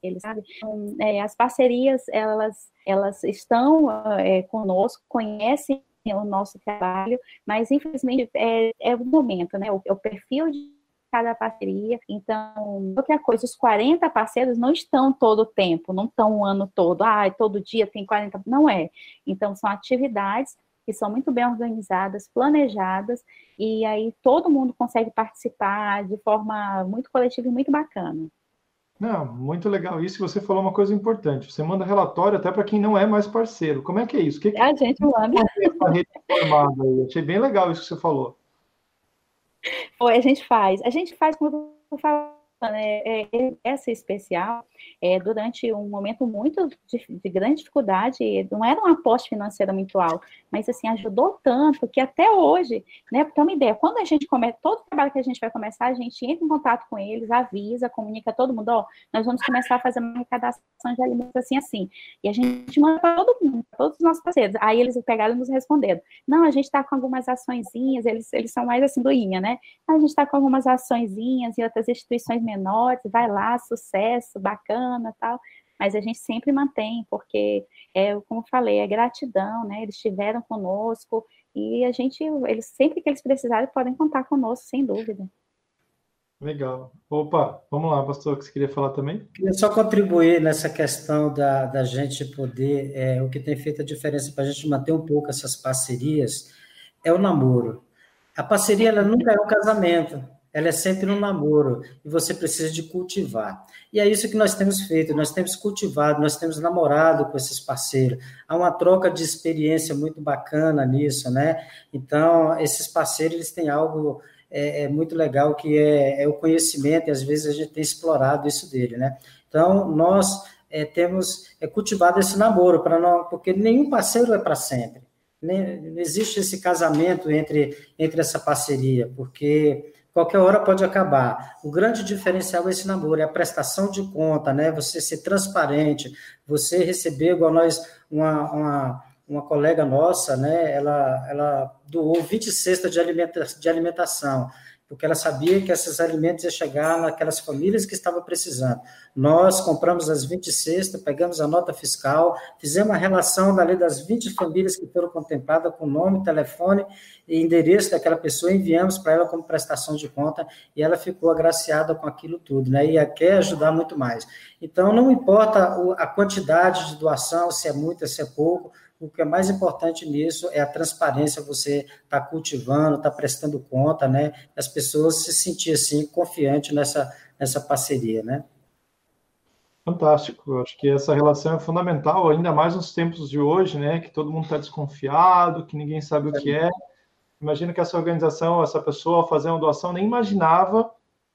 Eles, sabe? Então, é, as parcerias, elas, elas estão é, conosco, conhecem o nosso trabalho, mas infelizmente é, é o momento, né? O, é o perfil de cada parceria. Então, outra coisa, os 40 parceiros não estão todo o tempo, não estão o ano todo, ah, todo dia tem 40, não é. Então, são atividades que são muito bem organizadas, planejadas, e aí todo mundo consegue participar de forma muito coletiva e muito bacana. Não, muito legal isso. Você falou uma coisa importante. Você manda relatório até para quem não é mais parceiro. Como é que é isso? Que que... A gente manda. Achei bem legal isso que você falou. Foi, a gente faz. A gente faz, como eu falo, né, é, é, essa especial, é, durante um momento muito de, de, grande dificuldade, não era um aposta financeira muito alto, mas assim, ajudou tanto que até hoje, né, para ter uma ideia, quando a gente começa, todo o trabalho que a gente vai começar, a gente entra em contato com eles, avisa, comunica todo mundo, ó, nós vamos começar a fazer uma arrecadação de alimentos assim, assim, e a gente manda para todo mundo, para todos os nossos parceiros, aí eles pegaram e nos responderam, não, a gente está com algumas açõezinhas, eles, eles são mais assim, doinha, né, a gente está com algumas açõezinhas e outras instituições menores, vai lá, sucesso, bacana, tal, mas a gente sempre mantém, porque, é, como eu falei, é gratidão, né, eles estiveram conosco, e a gente, eles sempre que eles precisarem, podem contar conosco, sem dúvida. Legal. Opa, vamos lá, pastor, que você queria falar também? Queria só contribuir nessa questão da, da gente poder, é, o que tem feito a diferença para a gente manter um pouco essas parcerias é o namoro. A parceria ela nunca é um casamento, ela é sempre um namoro e você precisa de cultivar. E é isso que nós temos feito, nós temos cultivado, nós temos namorado com esses parceiros. Há uma troca de experiência muito bacana nisso, né? Então, esses parceiros, eles têm algo é, é muito legal que é, é, o conhecimento e às vezes a gente tem explorado isso dele, né? Então, nós é, temos é, cultivado esse namoro, para não, porque nenhum parceiro é para sempre. não existe esse casamento entre, entre essa parceria, porque qualquer hora pode acabar. O grande diferencial é esse namoro, é a prestação de conta, né? Você ser transparente, você receber, igual nós, uma, uma, uma colega nossa, né? Ela, ela doou 20 cestas de, alimenta, de alimentação porque ela sabia que esses alimentos iam chegar naquelas famílias que estavam precisando. Nós compramos as 20 cestas, pegamos a nota fiscal, fizemos a relação da lei das 20 famílias que foram contempladas com nome, telefone e endereço daquela pessoa, enviamos para ela como prestação de conta e ela ficou agraciada com aquilo tudo, né? E quer ajudar muito mais. Então, não importa a quantidade de doação, se é muita, se é pouco, o que é mais importante nisso é a transparência, você está cultivando, está prestando conta, né? As pessoas se sentir assim, confiante nessa, nessa parceria, né? Fantástico, eu acho que essa relação é fundamental, ainda mais nos tempos de hoje, né? Que todo mundo está desconfiado, que ninguém sabe o que é. Imagina que essa organização, essa pessoa, fazer uma doação, nem imaginava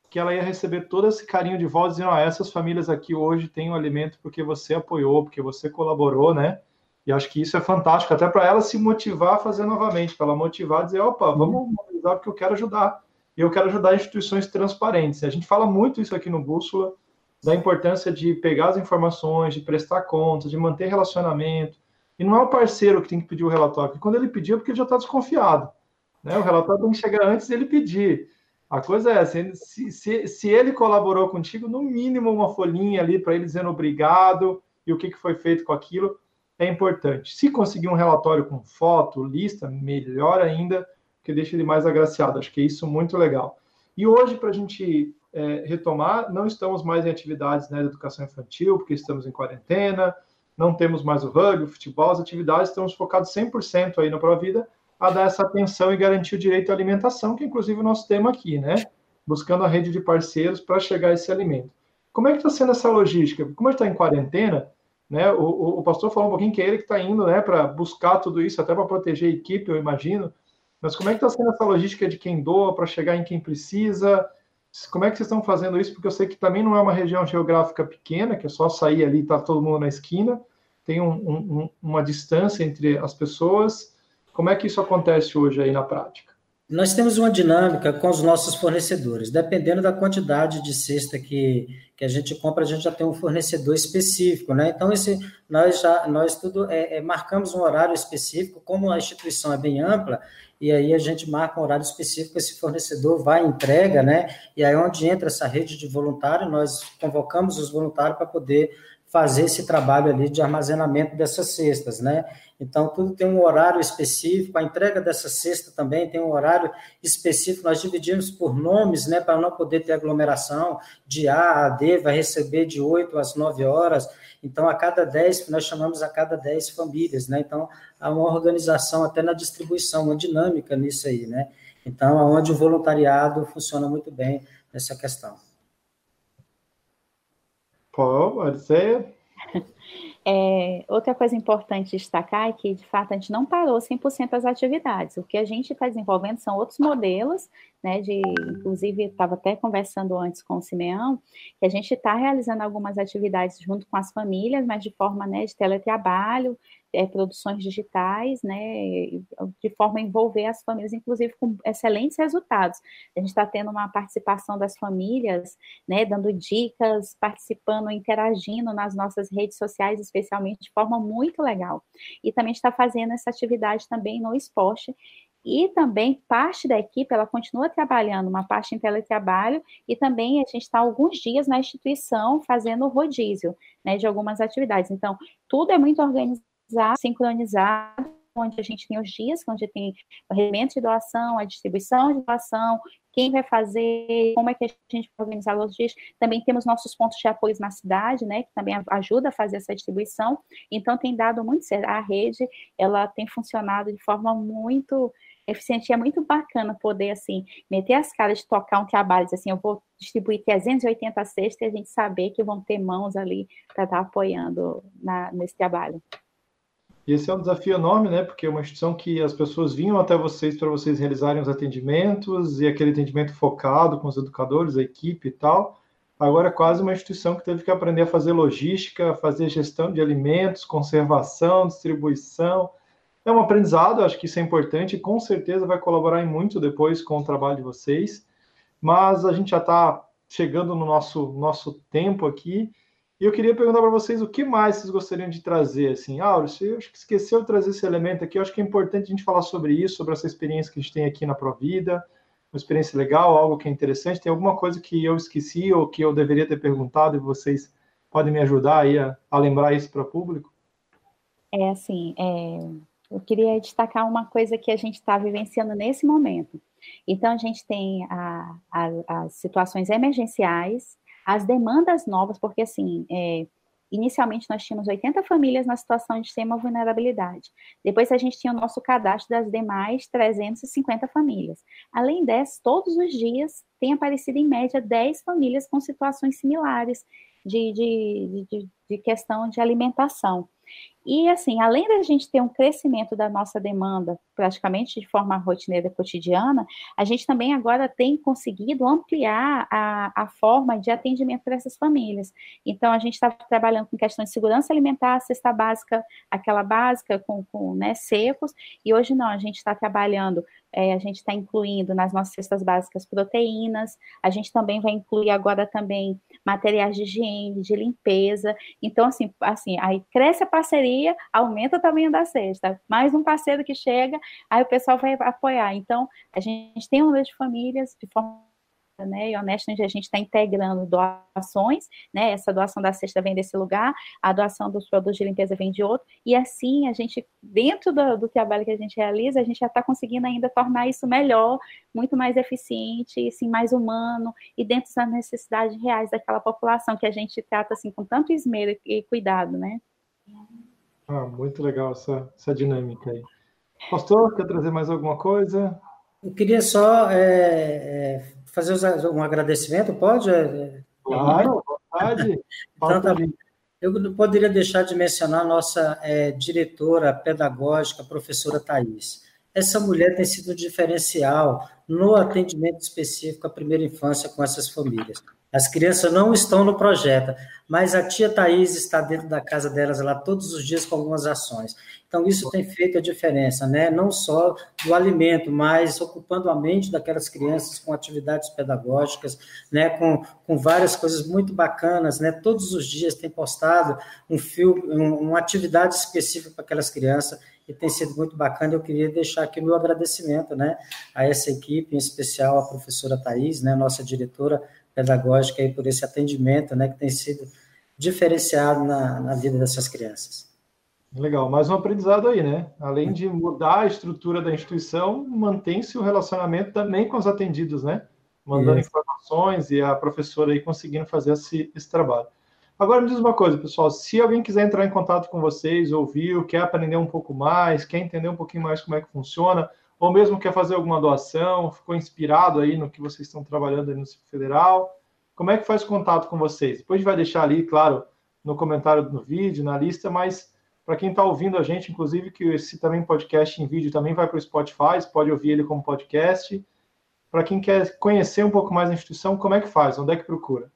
que ela ia receber todo esse carinho de volta, dizendo: ah, essas famílias aqui hoje têm o alimento porque você apoiou, porque você colaborou, né? E acho que isso é fantástico, até para ela se motivar a fazer novamente, para ela motivar a dizer, opa, vamos mobilizar porque eu quero ajudar. E eu quero ajudar instituições transparentes. A gente fala muito isso aqui no Bússola, da importância de pegar as informações, de prestar contas, de manter relacionamento. E não é o parceiro que tem que pedir o relatório, porque quando ele pedir é porque ele já está desconfiado. Né? O relatório tem que chegar antes dele pedir. A coisa é se, se, se ele colaborou contigo, no mínimo uma folhinha ali para ele dizendo obrigado e o que, que foi feito com aquilo é importante. Se conseguir um relatório com foto, lista, melhor ainda, que deixa ele mais agraciado. Acho que é isso muito legal. E hoje, para a gente é, retomar, não estamos mais em atividades né, de educação infantil, porque estamos em quarentena, não temos mais o rugby, o futebol, as atividades, estamos focados 100% aí na Provida a dar essa atenção e garantir o direito à alimentação, que é inclusive o nosso tema aqui, né? Buscando a rede de parceiros para chegar a esse alimento. Como é que está sendo essa logística? Como está em quarentena, né? O, o, o, pastor falou um pouquinho que é ele que está indo né, para buscar tudo isso, até para proteger a equipe, eu imagino. Mas como é que está sendo essa logística de quem doa para chegar em quem precisa? Como é que vocês estão fazendo isso? Porque eu sei que também não é uma região geográfica pequena, que é só sair ali e tá todo mundo na esquina. Tem um, um, uma distância entre as pessoas. Como é que isso acontece hoje aí na prática? Nós temos uma dinâmica com os nossos fornecedores. Dependendo da quantidade de cesta que, que a gente compra, a gente já tem um fornecedor específico, né? Então, esse, nós já nós tudo é, é, marcamos um horário específico, como a instituição é bem ampla, e aí a gente marca um horário específico, esse fornecedor vai entrega, né? E aí onde entra essa rede de voluntário, nós convocamos os voluntários para poder fazer esse trabalho ali de armazenamento dessas cestas, né? Então, tudo tem um horário específico, a entrega dessa cesta também tem um horário específico, nós dividimos por nomes, né, para não poder ter aglomeração, de A a D, vai receber de 8 às 9 horas, então, a cada 10, nós chamamos a cada 10 famílias, né? Então, há uma organização até na distribuição, uma dinâmica nisso aí, né? Então, onde o voluntariado funciona muito bem nessa questão. Paul, Arceia? É, outra coisa importante destacar é que, de fato, a gente não parou 100% das atividades. O que a gente está desenvolvendo são outros modelos, né, de, inclusive, estava até conversando antes com o Simeão, que a gente está realizando algumas atividades junto com as famílias, mas de forma né, de teletrabalho, é, produções digitais, né, de forma a envolver as famílias, inclusive com excelentes resultados. A gente está tendo uma participação das famílias, né, dando dicas, participando, interagindo nas nossas redes sociais, especialmente de forma muito legal. E também está fazendo essa atividade também no esporte, e também parte da equipe, ela continua trabalhando, uma parte em teletrabalho, e também a gente está alguns dias na instituição fazendo rodízio, né, de algumas atividades. Então, tudo é muito organizado sincronizado, onde a gente tem os dias, onde tem o rendimento de doação, a distribuição de doação, quem vai fazer, como é que a gente vai organizar os dias. Também temos nossos pontos de apoio na cidade, né, que também ajuda a fazer essa distribuição. Então, tem dado muito certo. A rede, ela tem funcionado de forma muito eficiente. É muito bacana poder, assim, meter as caras de tocar um trabalho, assim, eu vou distribuir 380 cestas e a gente saber que vão ter mãos ali para estar tá apoiando na, nesse trabalho. E esse é um desafio enorme, né? Porque é uma instituição que as pessoas vinham até vocês para vocês realizarem os atendimentos e aquele atendimento focado com os educadores, a equipe e tal. Agora é quase uma instituição que teve que aprender a fazer logística, fazer gestão de alimentos, conservação, distribuição. É um aprendizado, acho que isso é importante com certeza vai colaborar muito depois com o trabalho de vocês. mas a gente já está chegando no nosso, nosso tempo aqui. E eu queria perguntar para vocês o que mais vocês gostariam de trazer. Assim, Auro, você acho que esqueceu de trazer esse elemento aqui. Eu acho que é importante a gente falar sobre isso, sobre essa experiência que a gente tem aqui na Provida, uma experiência legal, algo que é interessante. Tem alguma coisa que eu esqueci ou que eu deveria ter perguntado e vocês podem me ajudar aí a, a lembrar isso para o público? É assim, é, eu queria destacar uma coisa que a gente está vivenciando nesse momento. Então, a gente tem a, a, as situações emergenciais, as demandas novas, porque assim, é, inicialmente nós tínhamos 80 famílias na situação de extrema vulnerabilidade. Depois a gente tinha o nosso cadastro das demais 350 famílias. Além dessas, todos os dias tem aparecido em média 10 famílias com situações similares de, de, de, de questão de alimentação. E, assim, além da gente ter um crescimento da nossa demanda praticamente de forma rotineira cotidiana, a gente também agora tem conseguido ampliar a, a forma de atendimento para essas famílias. Então, a gente está trabalhando com questões de segurança alimentar, cesta básica, aquela básica com, com né, secos, e hoje não, a gente está trabalhando é, a gente está incluindo nas nossas cestas básicas proteínas, a gente também vai incluir agora também materiais de higiene, de limpeza. Então, assim, assim, aí cresce a parceria, aumenta o tamanho da cesta. Mais um parceiro que chega, aí o pessoal vai apoiar. Então, a gente tem um número de famílias de forma né, e honesta, onde a gente está integrando doações, né, essa doação da cesta vem desse lugar, a doação dos produtos de limpeza vem de outro, e assim a gente, dentro do, do trabalho que a gente realiza, a gente já está conseguindo ainda tornar isso melhor, muito mais eficiente, assim, mais humano, e dentro das necessidades reais daquela população que a gente trata assim com tanto esmero e cuidado, né? Ah, muito legal essa, essa dinâmica aí. Pastor, quer trazer mais alguma coisa? Eu queria só é, é fazer um agradecimento, pode? É, é, claro, vontade. então, tá bem. Eu não poderia deixar de mencionar a nossa é, diretora pedagógica, professora Thais. Essa mulher tem sido um diferencial no atendimento específico à primeira infância com essas famílias. As crianças não estão no projeto, mas a tia Thais está dentro da casa delas lá todos os dias com algumas ações. Então, isso tem feito a diferença, né? não só do alimento, mas ocupando a mente daquelas crianças com atividades pedagógicas, né? com, com várias coisas muito bacanas. Né? Todos os dias tem postado um filme, uma atividade específica para aquelas crianças e tem sido muito bacana. Eu queria deixar aqui meu agradecimento né, a essa equipe, em especial a professora Thais, né, nossa diretora, pedagógica aí por esse atendimento, né, que tem sido diferenciado na, na vida dessas crianças. Legal, mais um aprendizado aí, né? Além de mudar a estrutura da instituição, mantém-se o relacionamento também com os atendidos, né? Mandando Isso. informações e a professora aí conseguindo fazer esse, esse trabalho. Agora me diz uma coisa, pessoal, se alguém quiser entrar em contato com vocês, ouviu, quer aprender um pouco mais, quer entender um pouquinho mais como é que funciona, ou mesmo quer fazer alguma doação, ficou inspirado aí no que vocês estão trabalhando aí no Cifre Federal, como é que faz contato com vocês? Depois a gente vai deixar ali, claro, no comentário do vídeo, na lista, mas para quem está ouvindo a gente, inclusive, que esse também podcast em vídeo também vai para o Spotify, pode ouvir ele como podcast. Para quem quer conhecer um pouco mais a instituição, como é que faz? Onde é que procura?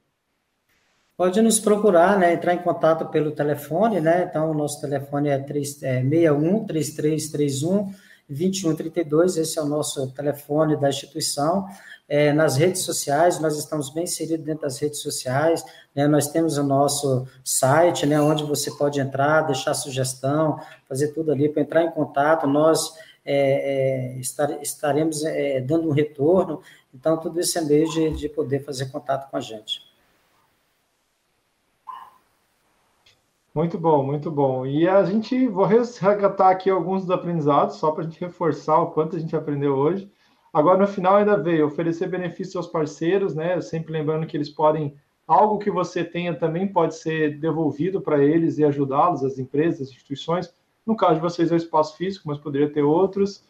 Pode nos procurar, né? Entrar em contato pelo telefone, né? Então, o nosso telefone é, 3, é 61 3331 2132, esse é o nosso telefone da instituição. É, nas redes sociais, nós estamos bem inseridos dentro das redes sociais, né? nós temos o nosso site, né, onde você pode entrar, deixar sugestão, fazer tudo ali para entrar em contato, nós é, é, estar, estaremos é, dando um retorno, então tudo isso é meio de, de poder fazer contato com a gente. Muito bom, muito bom. E a gente, vou resgatar aqui alguns dos aprendizados, só para a gente reforçar o quanto a gente aprendeu hoje. Agora, no final, ainda veio oferecer benefícios aos parceiros, né? Sempre lembrando que eles podem, algo que você tenha também pode ser devolvido para eles e ajudá-los, as empresas, as instituições. No caso de vocês é o espaço físico, mas poderia ter outros.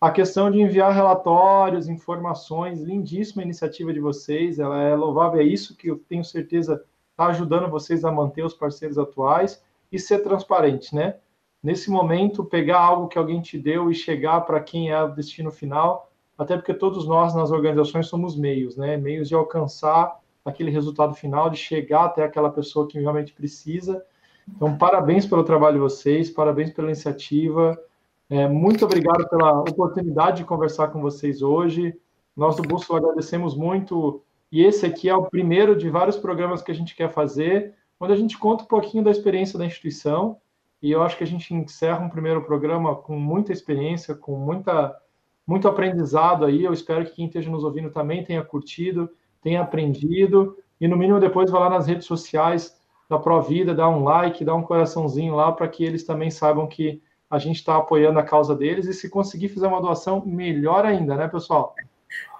A questão de enviar relatórios, informações, lindíssima iniciativa de vocês, ela é louvável, é isso que eu tenho certeza está ajudando vocês a manter os parceiros atuais e ser transparente, né? Nesse momento, pegar algo que alguém te deu e chegar para quem é o destino final, até porque todos nós nas organizações somos meios, né? Meios de alcançar aquele resultado final, de chegar até aquela pessoa que realmente precisa. Então, parabéns pelo trabalho de vocês, parabéns pela iniciativa. É, muito obrigado pela oportunidade de conversar com vocês hoje. Nós do Bússola agradecemos muito, e esse aqui é o primeiro de vários programas que a gente quer fazer, onde a gente conta um pouquinho da experiência da instituição, e eu acho que a gente encerra um primeiro programa com muita experiência, com muita, muito aprendizado aí. Eu espero que quem esteja nos ouvindo também tenha curtido, tenha aprendido, e no mínimo depois vá lá nas redes sociais da Provida, dá um like, dá um coraçãozinho lá para que eles também saibam que a gente está apoiando a causa deles e se conseguir fazer uma doação, melhor ainda, né, pessoal?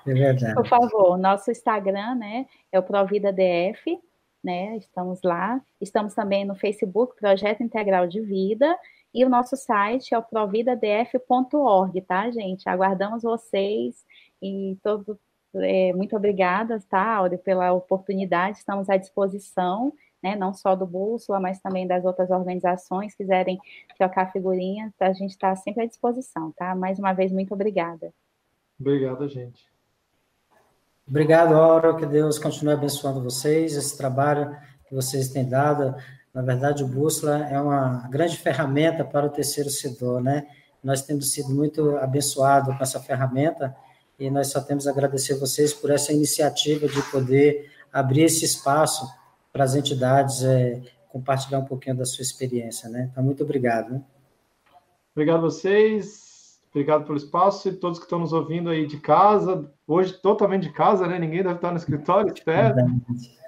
É verdade. Por favor, nosso Instagram, né, é o Provida DF, né, estamos lá. Estamos também no Facebook, Projeto Integral de Vida, e o nosso site é o providadf.org, tá, gente? Aguardamos vocês e todo é, muito obrigada, tá, Áurea, pela oportunidade, estamos à disposição, né, não só do Bússola, mas também das outras organizações, quiserem trocar figurinha, a gente está sempre à disposição, tá? Mais uma vez, muito obrigada. Obrigada, gente. Obrigado, Aura, que Deus continue abençoando vocês, esse trabalho que vocês têm dado. Na verdade, o Bússola é uma grande ferramenta para o terceiro setor, né? Nós temos sido muito abençoados com essa ferramenta, e nós só temos a agradecer vocês por essa iniciativa de poder abrir esse espaço para as entidades é, compartilhar um pouquinho da sua experiência, né? Então, muito obrigado. Né? Obrigado a vocês, obrigado pelo espaço e todos que estão nos ouvindo aí de casa, hoje totalmente de casa, né? Ninguém deve estar no escritório, espero.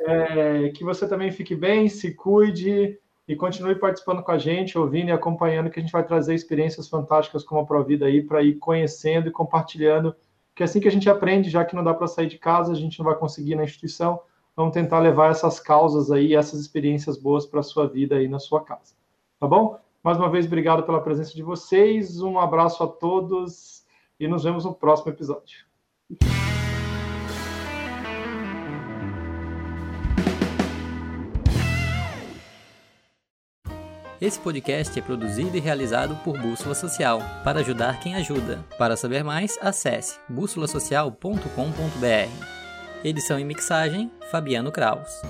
É, que você também fique bem, se cuide e continue participando com a gente, ouvindo e acompanhando, que a gente vai trazer experiências fantásticas como a Provida aí para ir conhecendo e compartilhando que assim que a gente aprende, já que não dá para sair de casa, a gente não vai conseguir na instituição, vamos tentar levar essas causas aí, essas experiências boas para a sua vida aí na sua casa. Tá bom? Mais uma vez, obrigado pela presença de vocês, um abraço a todos e nos vemos no próximo episódio. Esse podcast é produzido e realizado por Bússola Social, para ajudar quem ajuda. Para saber mais, acesse bússolasocial.com.br. Edição e mixagem, Fabiano Kraus.